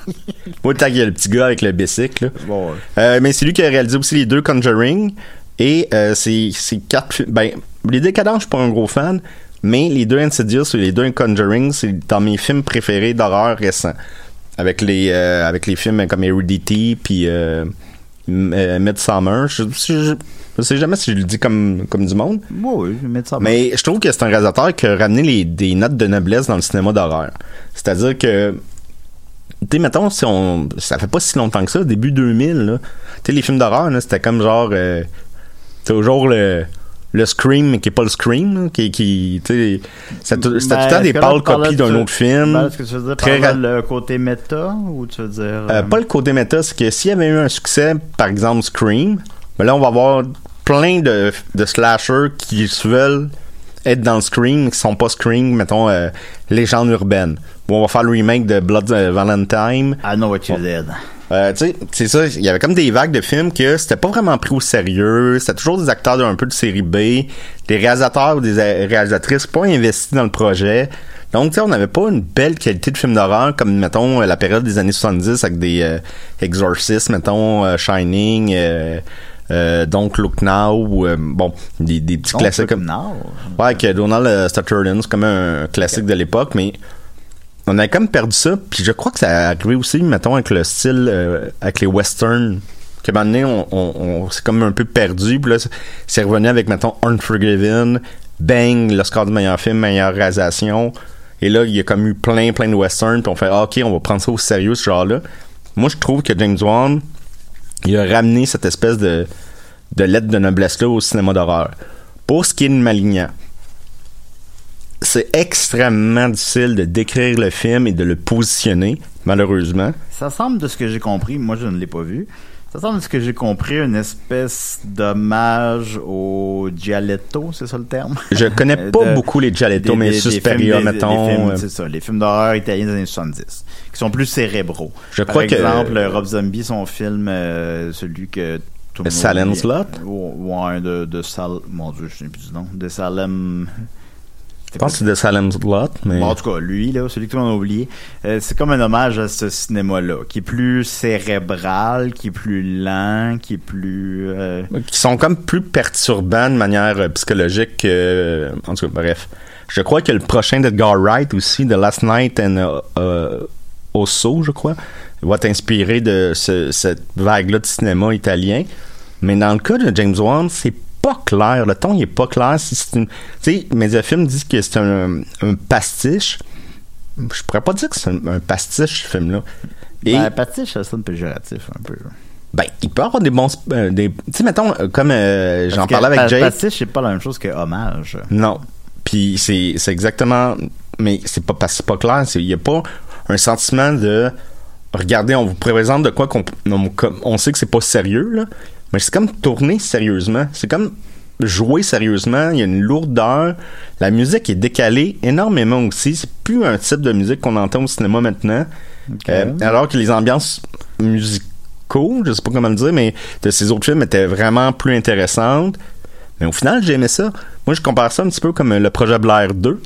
Moi, qu'il y a le petit gars avec le bicycle. là. Bon, ouais. Euh, mais c'est lui qui a réalisé aussi les deux Conjuring. Et euh, c'est quatre. Ben, les Décadents, je suis pas un gros fan. Mais les deux Insidious et les deux Conjuring, c'est dans mes films préférés d'horreur récents. Avec les, euh, avec les films comme Heredity puis euh, euh, Midsommar. Je, je, je sais jamais si je le dis comme, comme du monde. Oui, ça. Mais je trouve que c'est un réalisateur qui a ramené les, des notes de noblesse dans le cinéma d'horreur. C'est-à-dire que, tu sais, mettons, si on, ça fait pas si longtemps que ça, début 2000, là, tu sais, les films d'horreur, c'était comme genre, euh, toujours le, le Scream, mais qui est pas le Scream, qui, qui tu sais, c'était tout le temps des pâles copies d'un autre film. Ben, Est-ce que tu veux dire Très par là, ra- le côté méta ou tu veux dire. Euh, euh, pas le côté méta, c'est que s'il y avait eu un succès, par exemple Scream, ben là on va avoir plein de, de slashers qui se veulent être dans le Scream, qui sont pas Scream, mettons euh, légende urbaine. Ou on va faire le remake de Blood euh, Valentine. I know what you did. Euh, tu sais, c'est ça, il y avait comme des vagues de films que c'était pas vraiment pris au sérieux, c'était toujours des acteurs d'un peu de série B, des réalisateurs ou des euh, réalisatrices pas investis dans le projet. Donc, tu sais, on n'avait pas une belle qualité de film d'horreur comme, mettons, la période des années 70 avec des euh, Exorcists, mettons, euh, Shining, euh, Don't Look Now, euh, bon, des, des petits classiques comme... Now? Ouais, avec euh, Donald Sutherland, c'est comme un classique de l'époque, mais on a comme perdu ça. Puis je crois que ça a arrivé aussi, mettons, avec le style, euh, avec les westerns. Que donné, on, on, on s'est comme un peu perdu. Puis là, c'est- c'est revenu avec, mettons, Unforgiven, Bang, l'Oscar du meilleur film, meilleure réalisation. Et là, il y a comme eu plein, plein de westerns. Puis on fait, ah, OK, on va prendre ça au sérieux, ce genre-là. Moi, je trouve que James Wan, il a ramené cette espèce de, de lettre de noblesse-là au cinéma d'horreur. Pour ce qui est de Malignan, c'est extrêmement difficile de décrire le film et de le positionner, malheureusement. Ça semble de ce que j'ai compris, moi je ne l'ai pas vu. Ça semble de ce que j'ai compris une espèce d'hommage au Gialletto, c'est ça le terme? Je connais Euh, pas de- beaucoup les Gialletto, mais Suspiria, mettons. euh, c'est ça, les films d'horreur italiens des années 70, qui sont plus cérébraux. Je Par crois que- exemple, Rob Zombie, son film, euh, celui que tout le monde Salem's oublie. Lot? Ou- Ouais, de, de Sal... Mon Dieu, je ne sais plus du nom. De Salem... Je pense que c'est de Salem's Lot, mais... Bon, en tout cas, lui, là, celui que tout le monde a oublié, euh, c'est comme un hommage à ce cinéma-là, qui est plus cérébral, qui est plus lent, qui est plus... euh, qui sont comme plus perturbants de manière euh, psychologique que... euh, en tout cas, bref. Je crois que le prochain d'Edgar Wright aussi, The Last Night and uh, uh, Osso, je crois, va t'inspirer de ce- cette vague-là de cinéma italien. Mais dans le cas de James Wan, c'est pas clair. Le ton, il est pas clair. Tu sais, Mediafilm dit que c'est un, un pastiche. Je pourrais pas dire que c'est un, un pastiche, ce film-là. Et... Ben, pastiche, ça sonne péjoratif, un peu. Ben, il peut avoir des bons. euh, des, tu sais, mettons, euh, comme euh, j'en parlais avec Jake. Pastiche, c'est pas la même chose que hommage. Non. Puis c'est, c'est exactement. Mais c'est pas parce que c'est pas clair. Il y a pas un sentiment de. Regardez, on vous présente de quoi qu'on on, on sait que c'est pas sérieux, là. Mais c'est comme tourner sérieusement. C'est comme jouer sérieusement. Il y a une lourdeur. La musique est décalée énormément aussi. C'est plus un type de musique qu'on entend au cinéma maintenant. Euh, alors que les ambiances musicaux, je sais pas comment le dire, mais de ces autres films étaient vraiment plus intéressantes. Mais au final, j'ai aimé ça. Moi, je compare ça un petit peu comme le projet Blair 2,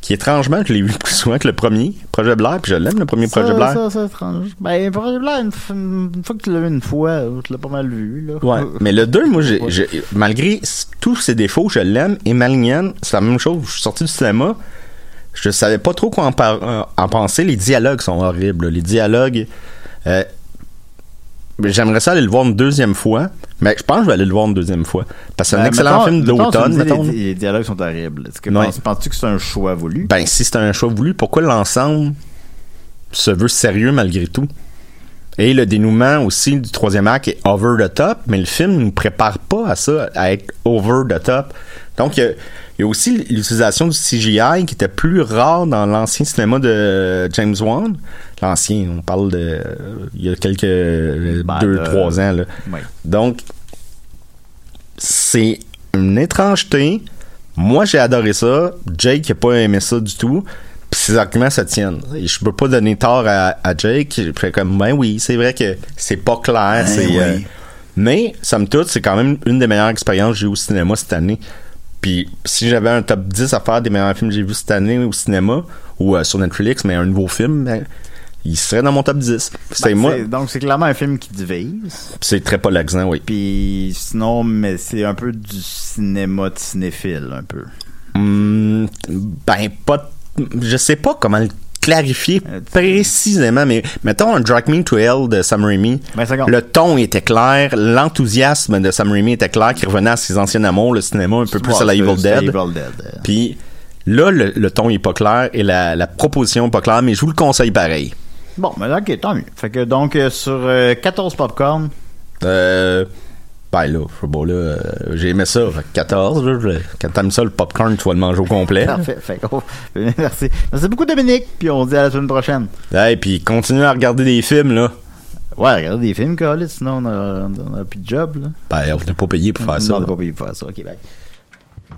qui étrangement, je l'ai vu plus souvent que le premier projet Blair, puis je l'aime, le premier Ça, projet Blair. ça, c'est étrange. Ben, Projet Blair, une, fois que tu l'as vu une fois, tu l'as pas mal vu, là. Ouais, mais le 2, moi, j'ai, malgré tous ses défauts, je l'aime. Et Malignan, c'est la même chose. Je suis sorti du cinéma, je savais pas trop quoi en, euh, en penser. Les dialogues sont horribles. là. Les dialogues. euh, J'aimerais ça aller le voir une deuxième fois, mais je pense que je vais aller le voir une deuxième fois. Parce que c'est un Ben, excellent mettons- film tu d'automne, mettons. Les, les dialogues sont horribles. Que Ouais. penses- penses-tu que c'est un choix voulu? Ben, si c'est un choix voulu, pourquoi l'ensemble se veut sérieux malgré tout? Et le dénouement aussi du troisième acte est over the top, mais le film ne nous prépare pas à ça, à être over the top. Donc, il y a, il y a aussi l'utilisation du CGI qui était plus rare dans l'ancien cinéma de James Wan. L'ancien, on parle de. il y a quelques. Ben, deux, de- trois ans, là. Donc, c'est une étrangeté. Moi, j'ai adoré ça. Jake n'a pas aimé ça du tout. Puis ces arguments se tiennent. Je peux pas donner tort à, à Jake. Comme, ben oui, c'est vrai que c'est pas clair. C'est, oui. euh, mais, somme toute, c'est quand même une des meilleures expériences que j'ai eues au cinéma cette année. Puis, si j'avais un top 10 à faire des meilleurs films que j'ai vus cette année au cinéma, ou euh, sur Netflix, mais un nouveau film, ben, il serait dans mon top 10. C'est Ben, moi. Donc, c'est clairement un film qui divise. C'est très polarisant, oui. Puis, sinon, mais c'est un peu du cinéma de cinéphile, un peu. Hum, ben, pas. Je sais pas comment le clarifier précisément, mais mettons un Drag Me to Hell de Sam Raimi. Ben. Le ton était clair, l'enthousiasme de Sam Raimi était clair, qui revenait à ses anciens amours, le cinéma un peu plus à la Evil Dead. Evil Dead. euh. Puis là, le, le ton est pas clair et la, la proposition est pas claire, mais je vous le conseille pareil. Bon, mais ok, tant mieux. Fait que donc, euh, sur euh, 14 popcorn, Euh, ben là, pas, là, euh, j'ai aimé ça. Fait que 14, là, quand t'aimes ça, le popcorn, tu vas le manger au complet. parfait. Fait oh, merci. Merci beaucoup, Dominique. Puis on se dit à la semaine prochaine. Et puis continue à regarder des films, là. Ouais, regardez des films, Carlis, sinon on a, on a plus de job, là. Ben, on n'est pas payé pour faire ça. Non, on n'est pas payé pour faire ça. Ok, bye.